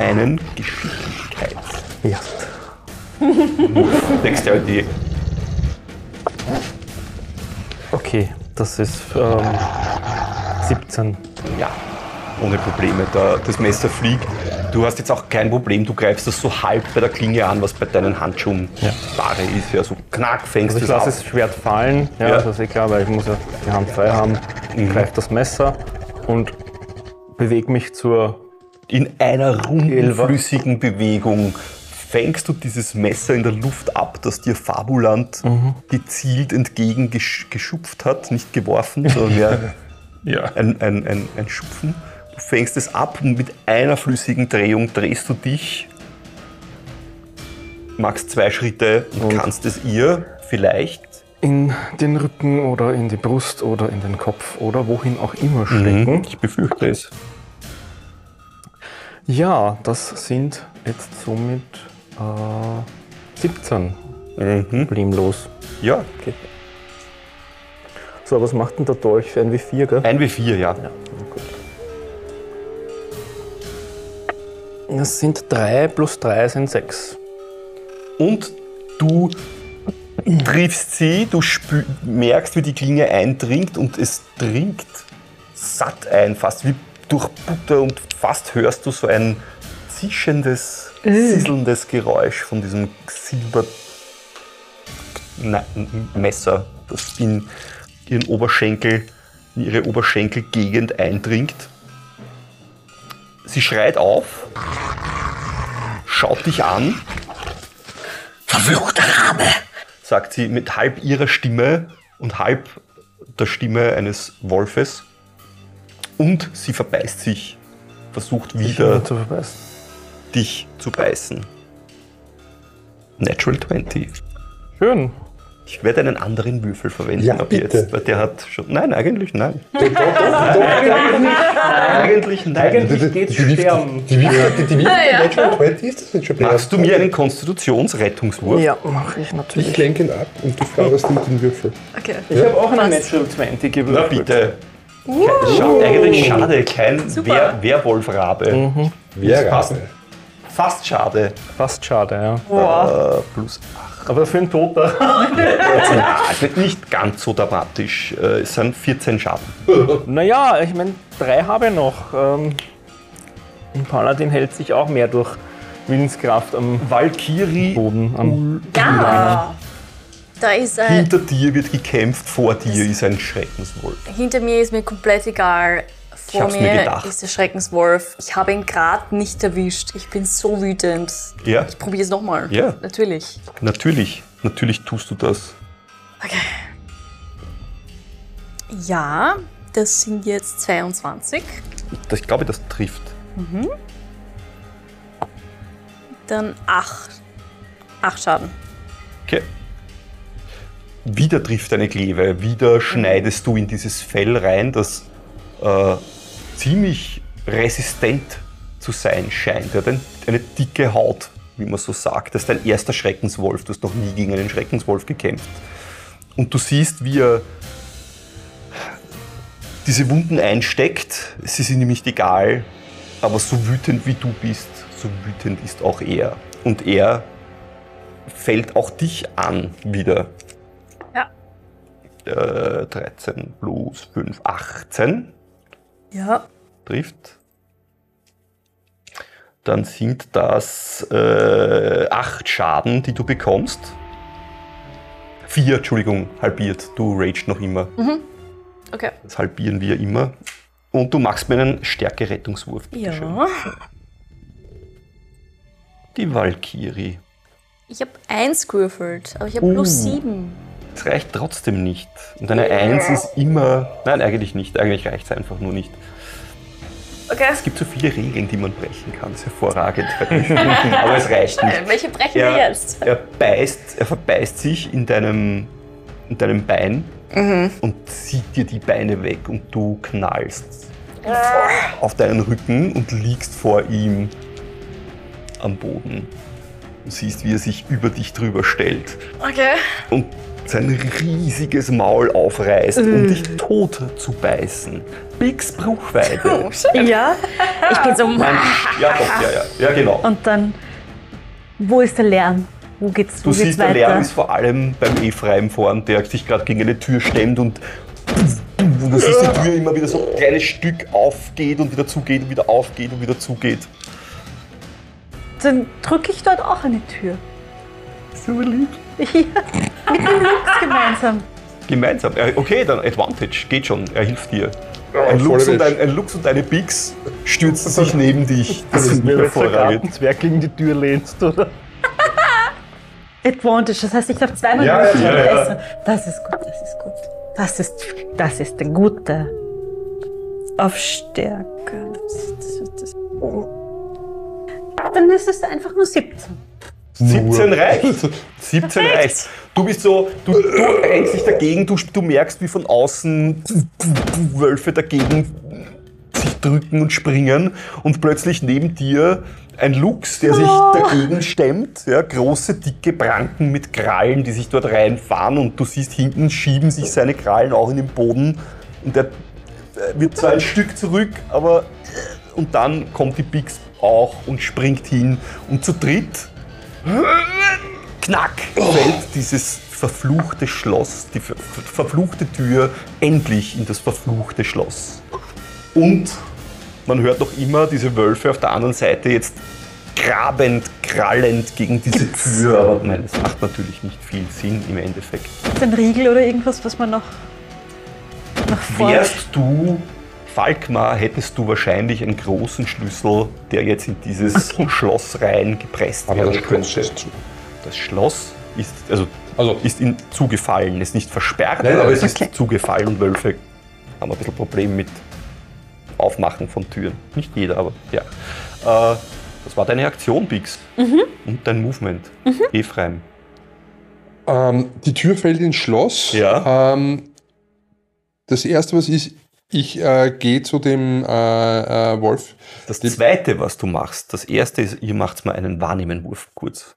einen Geschicklichkeit. Ja. Dexterity. Okay, das ist ähm, 17. Ja, ohne Probleme. Da, das Messer fliegt. Du hast jetzt auch kein Problem, du greifst das so halb bei der Klinge an, was bei deinen Handschuhen Ja. Ware ist. Ja, so knack fängst Also ich du es lasse ab. das Schwert fallen, ja, Ja. das ist eh klar, weil ich muss ja die Hand frei haben, Mhm. greife das Messer und bewege mich zur In einer runden, flüssigen Bewegung fängst du dieses Messer in der Luft ab, das dir Fabuland Mhm. gezielt entgegengeschupft hat. Nicht geworfen, sondern mehr Ja. ein, ein, ein, ein Schupfen. Du fängst es ab und mit einer flüssigen Drehung drehst du dich, machst zwei Schritte und, Und- kannst es ihr vielleicht in den Rücken oder in die Brust oder in den Kopf oder wohin auch immer stecken. Ich befürchte es. Ja, das sind jetzt somit äh, 17 Mhm. problemlos. Ja, Okay. So, was macht denn der Dolch für ein W4, gell? Ein W4, ja. Das sind 3 plus 3 sind 6. Und du triffst sie, du merkst, wie die Klinge eindringt und es dringt satt ein, fast wie durch Butter und fast hörst du so ein zischendes, sisselndes Geräusch von diesem Silber Na- Messer, das in ihren Oberschenkel, in ihre Oberschenkelgegend eindringt. Sie schreit auf, schaut dich an Verfluchter Rabe! sagt sie mit halb ihrer Stimme und halb der Stimme eines Wolfes. Und sie verbeißt sich, versucht wieder zu verbeißen. dich zu beißen. Natural 20. Schön. Ich werde einen anderen Würfel verwenden Ja, ab bitte. jetzt, weil der hat schon. Nein, eigentlich nein. Eigentlich nein. Eigentlich geht's sterben. Die wievielte Natural 20 ist das denn schon? Machst du mir einen Konstitutionsrettungswurf? Ja, mache ich Ich natürlich. lenke ihn ab und du feuerst mit den Würfel. Okay. Ich habe auch einen Natural 20 Na gewürfelt. Bitte. Schade, eigentlich schade, kein Super. Wer Werwolfrabe. Wer passt. Rabe? Fast schade. Fast schade, ja. Äh, plus Aber für einen Toter. Ja, es wird nicht ganz so dramatisch. Äh, Es sind 14 Schaden. naja, ich meine, drei habe ich noch. Ähm, ein Paladin hält sich auch mehr durch Willenskraft am Valkyrie, Boden. Am Ja. Hinter dir wird gekämpft, vor dir ist ein Schreckenswolf. Hinter mir ist mir komplett egal. Vor mir mir ist der Schreckenswolf. Ich habe ihn gerade nicht erwischt. Ich bin so wütend. Ja, Probier es nochmal. Ja. Natürlich. natürlich. Natürlich tust du das. Okay. Ja, das sind jetzt 22. das ich glaube, das trifft. Dann 8. 8 Schaden. Okay. Wieder trifft eine Kleve, wieder schneidest du in dieses Fell rein, das äh, ziemlich resistent zu sein scheint. Er hat ein, eine dicke Haut, wie man so sagt. Das ist dein erster Schreckenswolf. Du hast noch nie gegen einen Schreckenswolf gekämpft. Und du siehst, wie er diese Wunden einsteckt. Sie sind ihm nicht egal, aber so wütend wie du bist, so wütend ist auch er. Und er fällt auch dich an wieder. Ja. Äh, 13 plus 5, 18 Ja. trifft. Dann sind das äh, 8 Schaden, die du bekommst. 4, Entschuldigung, halbiert. Du raged noch immer. Okay. Das halbieren wir immer. Und du machst mir einen Stärke-Rettungswurf. bitte schön. Ja. Die Valkyrie. Ich habe 1 gewürfelt, aber ich habe plus 7. Das reicht trotzdem nicht. Und eine 1 ist immer. Nein, eigentlich nicht. Eigentlich reicht es einfach nur nicht. Okay. Es gibt so viele Regeln, die man brechen kann. Das ist hervorragend. Aber es reicht nicht. Welche brechen wir Er, jetzt? er, beißt, er verbeißt sich in deinem, in deinem Bein und zieht dir die Beine weg und du knallst auf deinen Rücken und liegst vor ihm am Boden. Du siehst, wie er sich über dich drüber stellt Okay. und sein riesiges Maul aufreißt, um dich tot zu beißen. Bix Bruchweide. Ja, ich bin so. Nein, ja, doch, ja, ja, ja, genau. Und dann, wo ist der Lärm? Wo geht's, wo Du geht's siehst, der weiter? Lärm ist vor allem beim Ephraim vorn, der sich gerade gegen eine Tür stemmt und und du siehst die Tür immer wieder so ein kleines Stück aufgeht und wieder zugeht und wieder aufgeht und wieder zugeht. Dann drücke ich dort auch eine Tür. So lieb. Ja, mit dem Lux gemeinsam. Gemeinsam. Okay, dann Advantage, geht schon, er hilft dir. Ja, Ein Lux, ein, ein Lux und eine Bix stürzen sich neben dich. Das ist Wenn du jetzt der hervorragend. Gartenzwerg gegen die Tür lehnst, oder? Advantage, das heißt, ich darf zweimal Ja, ja, ja. Also, Das ist gut, das ist gut. Das ist, das ist der Gute. Auf Stärke. Das, das, das. Oh. Dann ist es einfach nur 17. 17 reicht. 17 reicht. Du bist so, du, du rennst dich dagegen, du, du merkst, wie von außen Wölfe dagegen sich drücken und springen und plötzlich neben dir ein Luchs, der sich dagegen stemmt, ja, große, dicke Pranken mit Krallen, die sich dort reinfahren und du siehst hinten schieben sich seine Krallen auch in den Boden und der äh, wird zwar ein Stück zurück, aber äh, und dann kommt die Bix auch und springt hin und zu dritt knack fällt dieses verfluchte Schloss, die ver ver verfluchte Tür endlich in das verfluchte Schloss. Und man hört noch immer diese Wölfe auf der anderen Seite jetzt grabend, krallend gegen diese Tür. Aber nein, das macht natürlich nicht viel Sinn im Endeffekt. Ist ein Riegel oder irgendwas, was man noch, noch vor... Wärst du Falkmar, hättest du wahrscheinlich einen großen Schlüssel, der jetzt in dieses Schloss rein gepresst Aber werden das Schloss ist zu. Das Schloss ist, also, Also- ist ihm zugefallen. Ist nicht versperrt, Nein, aber es okay. ist zugefallen und Wölfe haben ein bisschen Problem mit Aufmachen von Türen. Nicht jeder, aber ja. Äh, das war deine Aktion, Bix. Mhm. Und dein Movement. Ephraim. Ähm, die Tür fällt ins Schloss. Ja. Ähm, das erste, was ist, ich äh, gehe zu dem äh, äh, Wolf. Das Die- zweite, was du machst, das erste ist, ihr macht mal einen Wahrnehmenwurf kurz.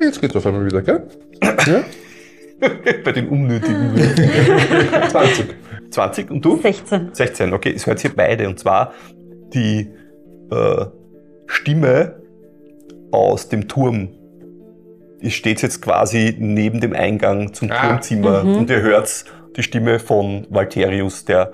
Jetzt geht's auf einmal wieder, gell? Ja? Bei den unnötigen Würfen. 20. 20 und du? 16. 16, okay, es hört ihr beide. Und zwar die äh, Stimme aus dem Turm. Steht jetzt quasi neben dem Eingang zum Ah. Turmzimmer und ihr hört die Stimme von Valterius, der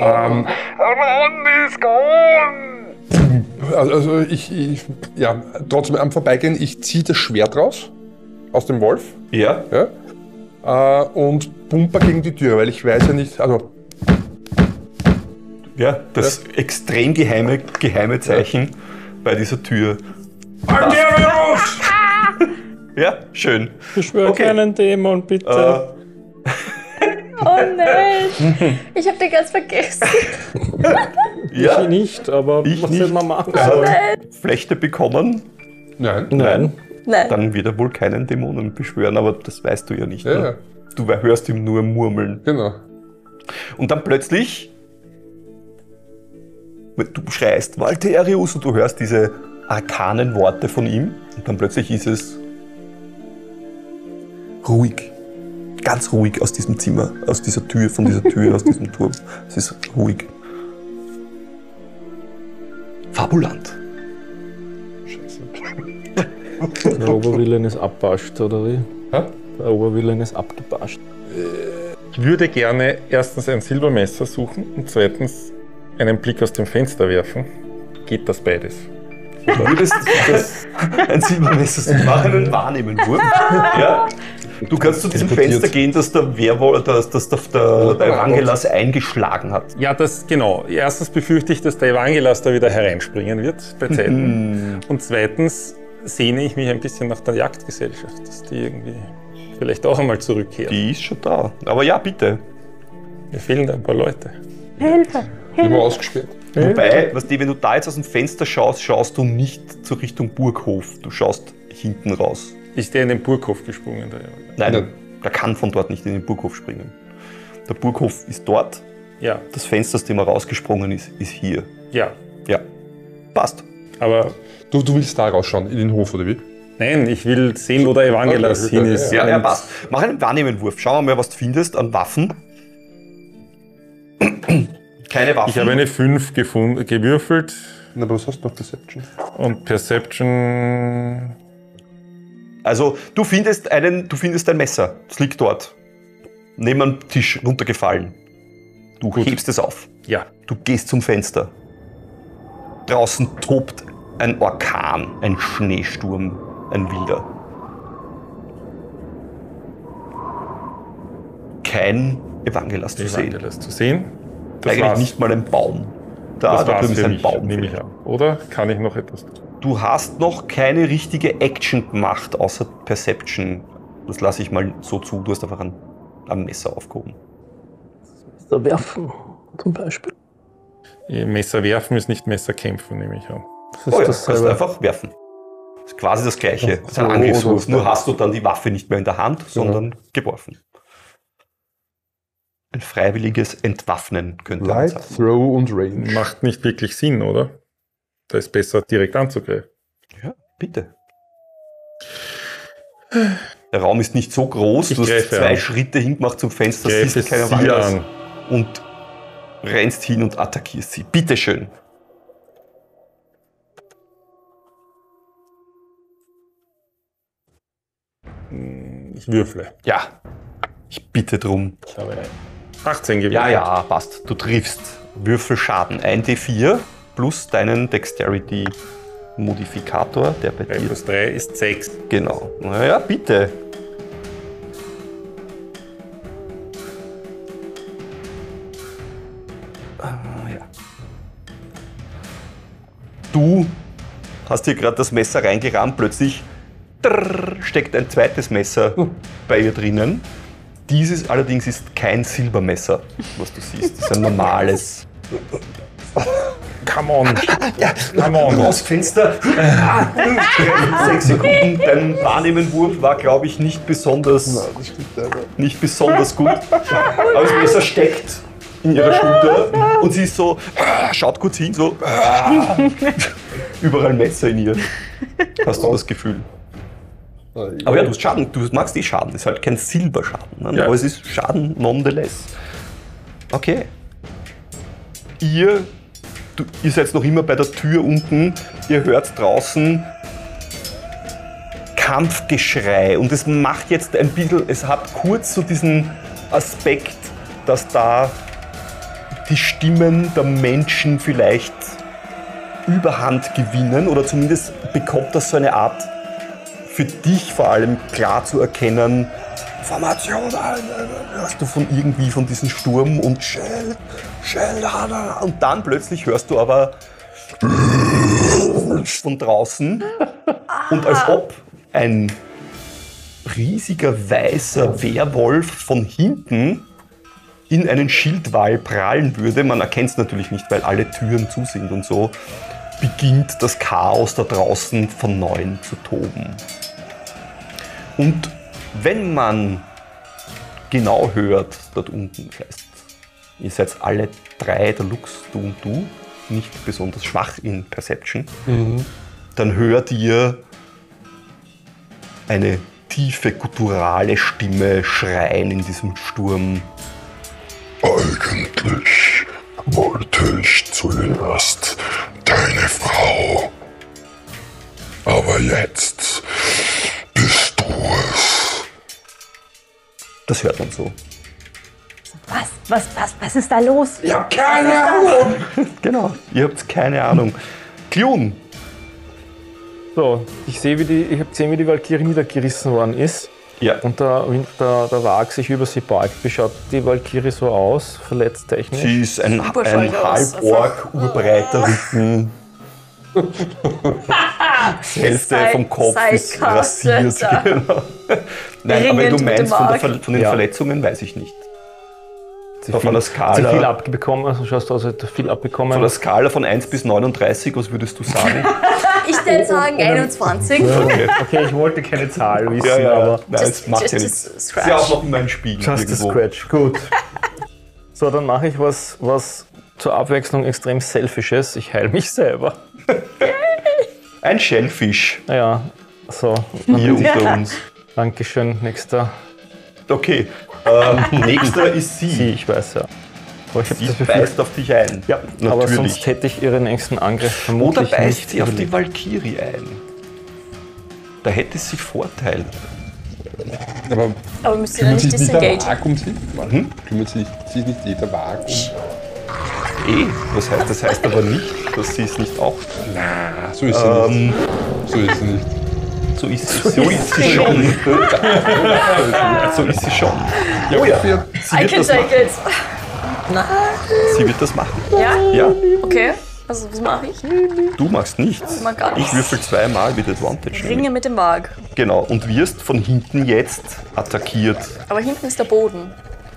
Ähm, also also ich, ich, ja, trotzdem am Vorbeigehen, ich ziehe das Schwert raus aus dem Wolf. Ja, ja, äh, und pumper gegen die Tür, weil ich weiß ja nicht, also ja, das extrem geheime, geheime Zeichen bei dieser Tür. Ja, schön. Beschwör Okay. keinen Dämon, bitte. Äh, Oh nein! Ich hab den ganz vergessen. ja, Ich nicht, aber Ich was nicht. soll man machen? äh, Flechte bekommen, nein. Nein. Nein. dann wird er wohl keinen Dämonen beschwören, aber das weißt du ja nicht. Ja, ne? ja, Du hörst ihm nur murmeln. genau. Und dann plötzlich, du schreist Valterius und du hörst diese arkanen Worte von ihm und dann plötzlich ist es ruhig. Ganz ruhig aus diesem Zimmer, aus dieser Tür, von dieser Tür, aus diesem Turm. Es ist ruhig. Fabulant. Der Oberwillen ist abpascht, oder wie? Hä? Der Oberwillen ist abgepascht. Ich würde gerne erstens ein Silbermesser suchen und zweitens einen Blick aus dem Fenster werfen. Geht das beides? Du würdest das, ein Silbermesser suchen, mach einen Wahrnehmenwurf. Ja? Du kannst zu diesem. Fenster gehen, das der Werwolf, das, das der, der, der Evangelas eingeschlagen hat. Ja, das genau. Erstens befürchte ich, dass der Evangelas da wieder hereinspringen wird bei Zeiten. Und zweitens sehne ich mich ein bisschen nach der Jagdgesellschaft, dass die irgendwie vielleicht auch einmal zurückkehren. Die ist schon da. Aber ja, bitte. Mir fehlen da ein paar Leute. Hilfe! Immer Hilfe! ausgesperrt. Wobei, was die, wenn du da jetzt aus dem Fenster schaust, schaust du nicht zur Richtung Burghof. Du schaust hinten raus. Ist der in den Burghof gesprungen? Der? Nein, Nein. der kann von dort nicht in den Burghof springen. Der Burghof ist dort. Ja, Das Fenster, aus dem er rausgesprungen ist, ist hier. ja. Ja. Passt. Aber Du, du willst da rausschauen, in den Hof, oder wie? nein, ich will sehen, wo der Evangelas Okay, hin ist. Ja, ja, passt. Mach einen Wahrnehmenwurf. Schau mal, was du findest an Waffen. Keine Waffen. Ich habe eine 5 gefunden, gewürfelt Na, aber was hast du noch Perception? und Perception. Also, du findest, einen, du findest ein Messer. Es liegt dort. Neben am Tisch runtergefallen. Du hebst es auf. Ja, Du gehst zum Fenster. Draußen tobt ein Orkan, ein Schneesturm, ein wilder. Kein Evangelas zu sehen. Evangelas zu sehen. Eigentlich nicht mal ein Baum. Da, das war's ist ein mich, Baum. nehme ich an. Oder kann ich noch etwas tun? Du hast noch keine richtige Action gemacht, außer Perception. Das lasse ich mal so zu. Du hast einfach ein, ein Messer aufgehoben. Da werfen, zum Beispiel. Messer werfen ist nicht Messer kämpfen, nehme ich an. Das ist Oh ja, dasselbe. kannst du einfach werfen. Das ist quasi das Gleiche. Das ist ein Angriffswurf. Nur hast du dann die Waffe nicht mehr in der Hand, sondern geworfen. Ein freiwilliges Entwaffnen könnte man Light, sagen. Throw und Range. Macht nicht wirklich Sinn, oder? Da ist besser, direkt anzugreifen. Ja, bitte. Der Raum ist nicht so groß, Ich du hast zwei an. Schritte hingemacht zum Fenster, Greife siehst keine sie Wanders an. und rennst hin und attackierst sie. Bitteschön. Ich würfle. Ja, ich bitte drum. Ich habe 18 gewürfelt. Ja, ja, passt. Du triffst. Würfelschaden 1d4 plus deinen Dexterity-Modifikator, der bei 3 dir plus 3 ist 6. Genau. Naja, bitte. Ah, ja. Du hast hier gerade das Messer reingerammt, plötzlich trrr, steckt ein zweites Messer bei ihr drinnen. Dieses allerdings ist kein Silbermesser, was du siehst. Das ist ein normales. Come on. Come on. Raus, Fenster. Ah, Sechs Sekunden. Dein Wahrnehmenwurf war, glaube ich, nicht besonders, nicht besonders gut. Aber das Messer steckt in ihrer Schulter und sie ist so, ah, schaut kurz hin, so. ah. Überall Messer in ihr. Hast du das Gefühl? Aber ja, du hast Schaden, du magst eh Schaden. Ist halt kein Silberschaden, ne? Ja. aber es ist Schaden nonetheless. Okay. Ihr, du, ihr seid noch immer bei der Tür unten. Ihr hört draußen Kampfgeschrei und es macht jetzt ein bisschen, es hat kurz so diesen Aspekt, dass da die Stimmen der Menschen vielleicht Überhand gewinnen oder zumindest bekommt das so eine Art für dich vor allem klar zu erkennen, Formation, hörst du von irgendwie von diesem Sturm und Shell, Shell, und dann plötzlich hörst du aber von draußen und als ob ein riesiger weißer Werwolf von hinten in einen Schildwall prallen würde. Man erkennt es natürlich nicht, weil alle Türen zu sind und so beginnt das Chaos da draußen von neuem zu toben. Und wenn man genau hört, dort unten, das heißt, ihr seid alle drei, der Lux, du und du, nicht besonders schwach in Perception, dann hört ihr eine tiefe, gutturale Stimme schreien in diesem Sturm. Eigentlich wollte ich zuerst deine Frau. Aber jetzt. Das hört man so. Was, was, was, was ist da los? Ja, keine Ahnung. genau, ihr habt keine Ahnung. Klun, So, ich sehe, wie die, ich habe gesehen, wie die Valkyrie niedergerissen worden ist. ja, Und der, der, der Wag sich über sie beugt. Wie schaut die Valkyrie so aus, verletzt technisch? sie ist ein, ein. Halborg, urbreiter Rücken. Die Hälfte Sei- vom Kopf ist rasiert. Genau. Nein, aber Ringend du mit meinst von, der. Ver von den Ja. Verletzungen, weiß ich nicht. sie auf viel, sie Skala- viel abbekommen? Also schaust du aus, als hätte viel abbekommen? Von der Skala von 1 bis 39, was würdest du sagen? Ich würde sagen 21. Okay. okay, ich wollte keine Zahl wissen, Ja, ja, aber Nein, Just- das macht ja just nichts. a Ist ja auch noch immer ein Spiel. just a irgendwo. scratch. Gut. So, dann mache ich was, was zur Abwechslung extrem selfisches. Ich heile mich selber. Ein Shellfish Naja, so. hier unter uns. Dankeschön. Nächster. Okay, ähm, nächster ist Sie, sie. ich weiß ja. Aber ich habe Sie das beißt auf dich ein. ja, aber natürlich. sonst hätte ich ihren nächsten Angriff Oder vermutlich beißt nicht sie auf die überlebt. Valkyrie ein. Da hätte sie Vorteil. Aber Aber müsst ihr dann kümmert nicht sich nicht der um sie? Hm? Kümmert sich, sich nicht jeder Wag um Eh, das heißt, das heißt aber nicht, dass sie es nicht auch. Na, so ist sie nicht. Ähm, So ist sie nicht. so ist sie, so ist sie schon. so ist sie schon. Oh ja, sie I wird, can das take machen. it. Na, sie wird das machen. ja? Ja, Okay. Also, was mache ich? du machst nichts. mag gar Ich nichts. würfel zweimal mit Advantage. Ringe mit dem Wag. Genau, und wirst von hinten jetzt attackiert. Aber hinten ist der Boden.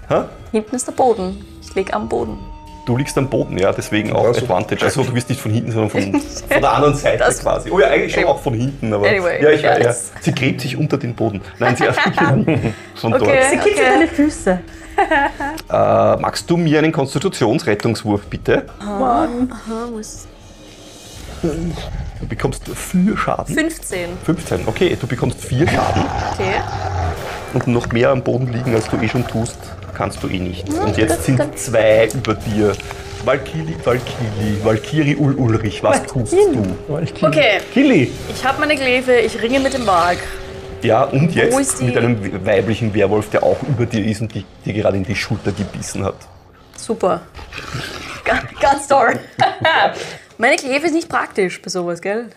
Hä? Hinten ist der Boden. Ich lege am Boden. Du liegst am Boden, ja, deswegen auch Ja, so. Advantage. Also du bist nicht von hinten, sondern von, von der anderen Seite Das- quasi. Oh ja, eigentlich schon auch von hinten, aber Anyway, ja, ich, ja, yes. sie gräbt sich unter den Boden. Nein, sie von dort. Okay. Sie kitzt deine Füße. Äh, magst du mir einen Konstitutionsrettungswurf bitte? Aha, muss Du bekommst vier Schaden. 15. 15, okay, du bekommst vier Schaden Okay. und noch mehr am Boden liegen, als du eh schon tust, kannst du eh nicht. Und jetzt sind zwei über dir. Valkyrie, Valkyrie, Valkyrie Ul Ulrich, was tust du? Okay, Kili! ich habe meine Glaive, ich ringe mit dem Mark. Ja, und ist jetzt die- mit einem weiblichen Werwolf, der auch über dir ist und die, dir gerade in die Schulter gebissen hat. Super. Ga- Ganz toll. meine Glaive ist nicht praktisch bei sowas, gell?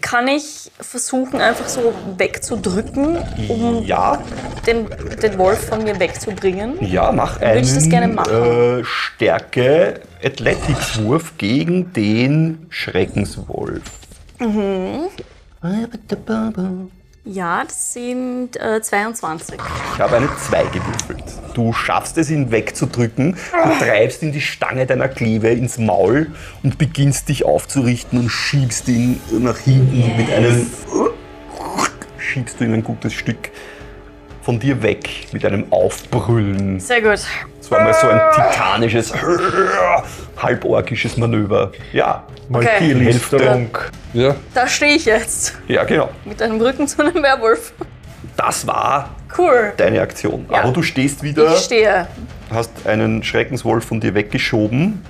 Kann ich versuchen, einfach so wegzudrücken, um ja, den, den Wolf von mir wegzubringen? ja, mach Würde ich das gerne einen machen. äh, Stärke Athletics-Wurf gegen den Schreckenswolf. Ja, das sind äh, 22. Ich habe eine 2 gewürfelt. Du schaffst es, ihn wegzudrücken. Du treibst ihm die Stange deiner Kleve ins Maul und beginnst dich aufzurichten und schiebst ihn nach hinten mit einem. Schiebst du ihn ein gutes Stück von dir weg mit einem Aufbrüllen. Sehr gut. Das war mal so ein titanisches, halborgisches Manöver. Ja, Okay. Hälfte. Ja, Da stehe ich jetzt. Ja, genau. Mit einem Rücken zu einem Werwolf. Das war Cool. deine Aktion. Ja. Aber du stehst wieder. Ich stehe. hast einen Schreckenswolf von dir weggeschoben.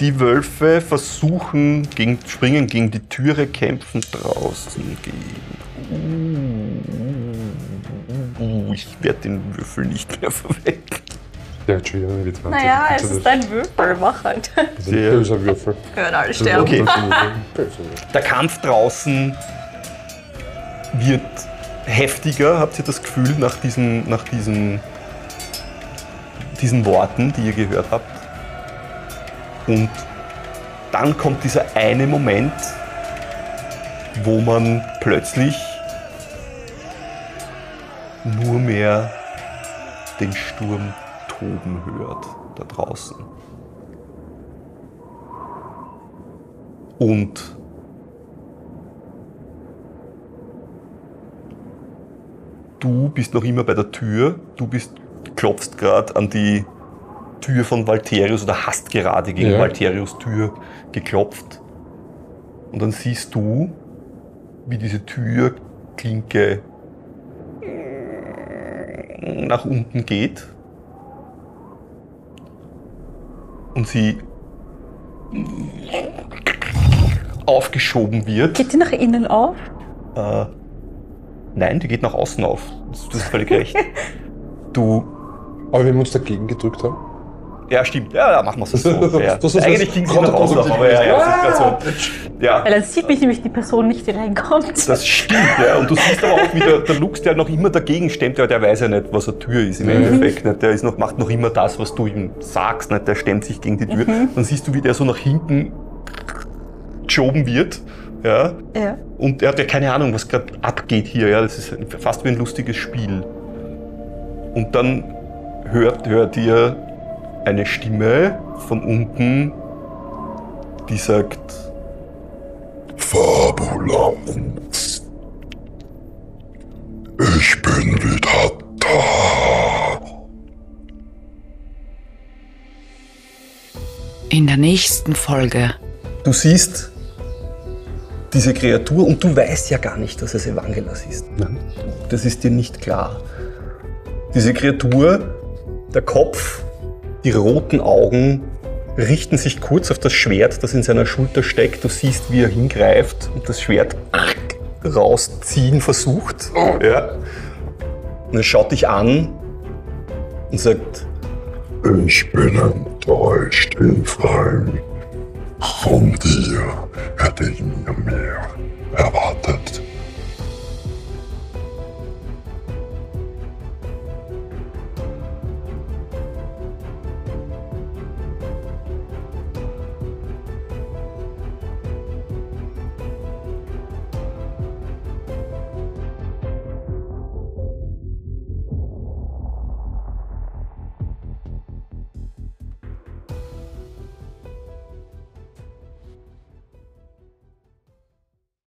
Die Wölfe versuchen, gegen, springen gegen die Türe, kämpfen draußen gegen. Uh, ich werde den Würfel nicht mehr verwenden. der hat schon wieder eine W20. Naja, es ist das ein Würfel. Mach halt. ist ein böser Würfel. Können alle sterben. Okay. Der Kampf draußen wird heftiger, habt ihr das Gefühl, nach diesen, nach diesen, diesen Worten, die ihr gehört habt. Und dann kommt dieser eine Moment, wo man plötzlich nur mehr den Sturm toben hört da draußen. Und du bist noch immer bei der Tür. Du bist, klopfst gerade an die Tür von Valterius oder hast gerade gegen Ja. Valterius Tür geklopft. Und dann siehst du, wie diese Türklinke nach unten geht. Und sie aufgeschoben wird. Geht die nach innen auf? Äh, nein, die geht nach außen auf. Das, das ist völlig recht. Du. Aber wenn wir uns dagegen gedrückt haben. Ja, stimmt. Ja, ja machen wir es so. Ja. Das ist Eigentlich ging nach außen auf, aber ja, ja, das ist grad so. Ja, Weil dann sieht mich nämlich die Person nicht, die reinkommt. das stimmt, ja. Und du siehst aber auch wieder, der Lux, der noch immer dagegen stemmt, ja, der weiß ja nicht, was eine Tür ist im Endeffekt. Nicht? Der ist noch, macht noch immer das, was du ihm sagst. Nicht? Der stemmt sich gegen die Tür. Dann siehst du, wie der so nach hinten geschoben wird. Ja. Ja. Und er hat ja keine Ahnung, was gerade abgeht hier. Ja. Das ist fast wie ein lustiges Spiel. Und dann hört, hört ihr eine Stimme von unten, die sagt, Fabulant. Ich bin wieder da. In der nächsten Folge. du siehst diese Kreatur und du weißt ja gar nicht, dass es Evangelos ist. Das ist dir nicht klar. Diese Kreatur, der Kopf, die roten Augen richten sich kurz auf das Schwert, das in seiner Schulter steckt. Du siehst, wie er hingreift und das Schwert rausziehen versucht. Ja. Und er schaut dich an und sagt, Ich bin enttäuscht, Ephraim. Von dir hätte ich mir mehr erwartet.